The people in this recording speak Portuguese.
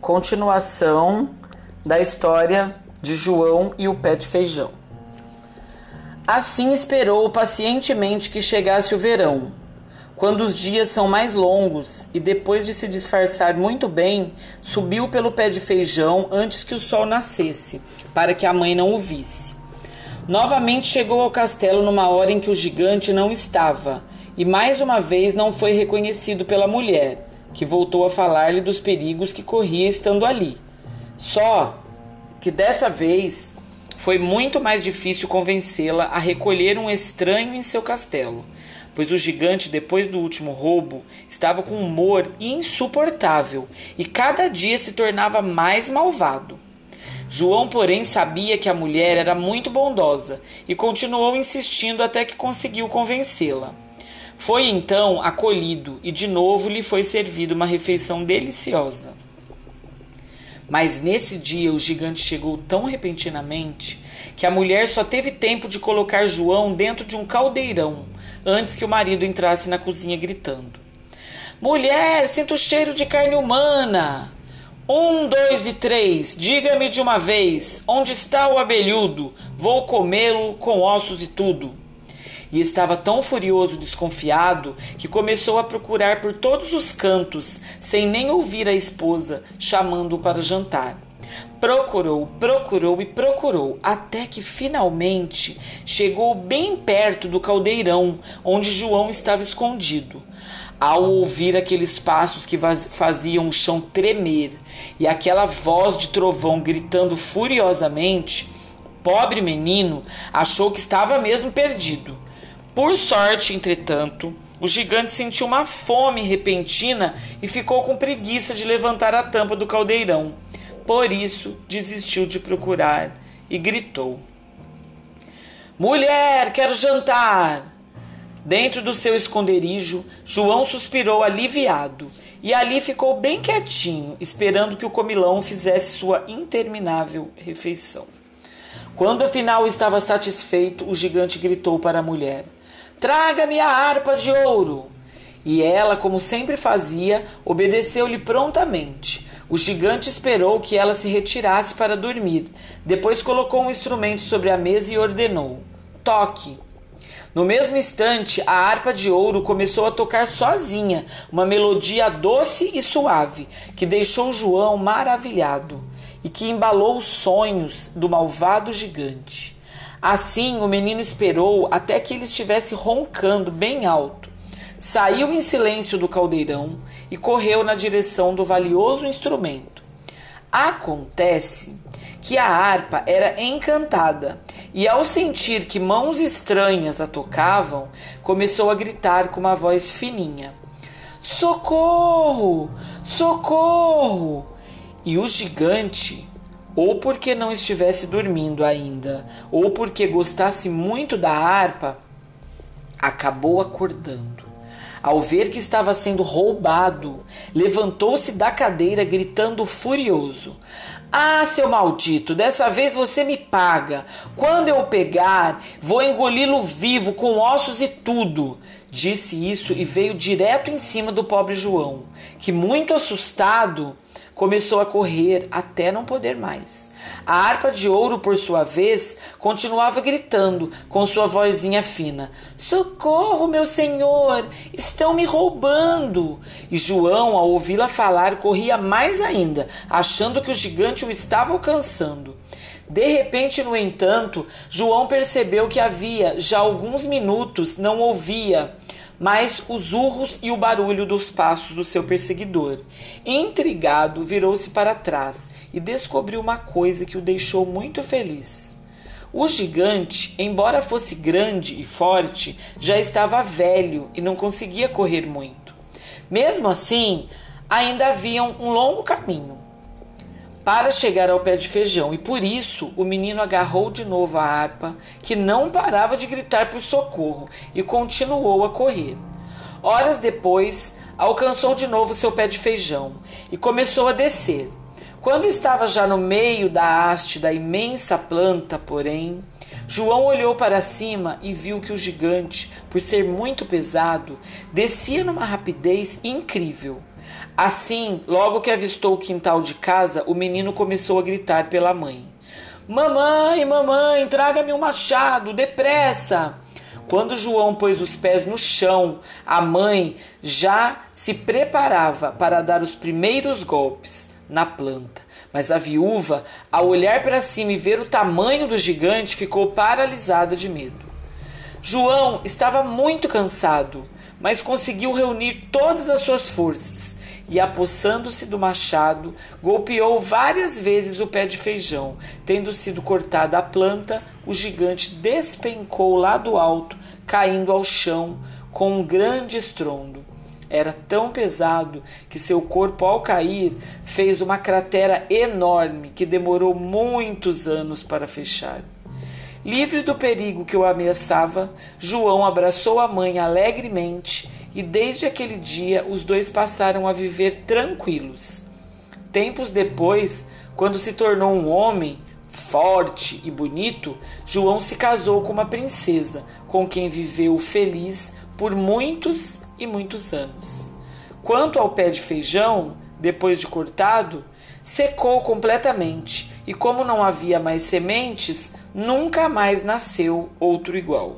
Continuação da história de João e o pé de feijão. Assim esperou pacientemente que chegasse o verão, quando os dias são mais longos, e depois de se disfarçar muito bem, subiu pelo pé de feijão antes que o sol nascesse, para que a mãe não o visse. Novamente chegou ao castelo numa hora em que o gigante não estava, e mais uma vez não foi reconhecido pela mulher, que voltou a falar-lhe dos perigos que corria estando ali. Só que dessa vez foi muito mais difícil convencê-la a recolher um estranho em seu castelo, pois o gigante, depois do último roubo, estava com um humor insuportável e cada dia se tornava mais malvado. João, porém, sabia que a mulher era muito bondosa e continuou insistindo até que conseguiu convencê-la. Foi então acolhido e de novo lhe foi servida uma refeição deliciosa. Mas nesse dia o gigante chegou tão repentinamente que a mulher só teve tempo de colocar João dentro de um caldeirão antes que o marido entrasse na cozinha gritando: Mulher, sinto o cheiro de carne humana! Um, dois e três, diga-me de uma vez, onde está o abelhudo? Vou comê-lo com ossos e tudo. E estava tão furioso desconfiado que começou a procurar por todos os cantos, sem nem ouvir a esposa chamando-o para jantar. Procurou, procurou e procurou, até que finalmente chegou bem perto do caldeirão onde João estava escondido. Ao ouvir aqueles passos que faziam o chão tremer e aquela voz de trovão gritando furiosamente, o pobre menino achou que estava mesmo perdido. Por sorte, entretanto, o gigante sentiu uma fome repentina e ficou com preguiça de levantar a tampa do caldeirão. Por isso, desistiu de procurar e gritou: Mulher, quero jantar! Dentro do seu esconderijo, João suspirou aliviado e ali ficou bem quietinho, esperando que o comilão fizesse sua interminável refeição. Quando afinal estava satisfeito, o gigante gritou para a mulher: Traga-me a harpa de ouro! E ela, como sempre fazia, obedeceu-lhe prontamente. O gigante esperou que ela se retirasse para dormir. Depois colocou um instrumento sobre a mesa e ordenou: Toque! No mesmo instante, a harpa de ouro começou a tocar sozinha, uma melodia doce e suave, que deixou João maravilhado e que embalou os sonhos do malvado gigante. Assim, o menino esperou até que ele estivesse roncando bem alto. Saiu em silêncio do caldeirão e correu na direção do valioso instrumento. Acontece que a harpa era encantada e, ao sentir que mãos estranhas a tocavam, começou a gritar com uma voz fininha: Socorro! Socorro! E o gigante, ou porque não estivesse dormindo ainda, ou porque gostasse muito da harpa, acabou acordando. Ao ver que estava sendo roubado, levantou-se da cadeira gritando furioso: Ah, seu maldito, dessa vez você me paga. Quando eu pegar, vou engoli-lo vivo, com ossos e tudo. Disse isso e veio direto em cima do pobre João, que, muito assustado, começou a correr até não poder mais. A harpa de ouro, por sua vez, continuava gritando com sua vozinha fina: Socorro, meu senhor! Estão me roubando! E João, ao ouvi-la falar, corria mais ainda, achando que o gigante o estava alcançando. De repente, no entanto, João percebeu que havia já alguns minutos não ouvia mais os urros e o barulho dos passos do seu perseguidor. Intrigado, virou-se para trás e descobriu uma coisa que o deixou muito feliz. O gigante, embora fosse grande e forte, já estava velho e não conseguia correr muito. Mesmo assim, ainda havia um longo caminho para chegar ao pé de feijão, e por isso o menino agarrou de novo a harpa, que não parava de gritar por socorro, e continuou a correr. Horas depois, alcançou de novo seu pé de feijão e começou a descer. Quando estava já no meio da haste da imensa planta, porém, João olhou para cima e viu que o gigante, por ser muito pesado, descia numa rapidez incrível. Assim, logo que avistou o quintal de casa, o menino começou a gritar pela mãe: Mamãe, mamãe, traga-me um machado, depressa! Quando João pôs os pés no chão, a mãe já se preparava para dar os primeiros golpes na planta. Mas a viúva, ao olhar para cima e ver o tamanho do gigante, ficou paralisada de medo. João estava muito cansado, mas conseguiu reunir todas as suas forças e, apossando-se do machado, golpeou várias vezes o pé de feijão. Tendo sido cortada a planta, o gigante despencou lá do alto, caindo ao chão com um grande estrondo. Era tão pesado que seu corpo, ao cair, fez uma cratera enorme que demorou muitos anos para fechar. Livre do perigo que o ameaçava, João abraçou a mãe alegremente e desde aquele dia os dois passaram a viver tranquilos. Tempos depois, quando se tornou um homem forte e bonito, João se casou com uma princesa, com quem viveu feliz por muitos e muitos anos. Quanto ao pé de feijão, depois de cortado, secou completamente e, como não havia mais sementes, nunca mais nasceu outro igual.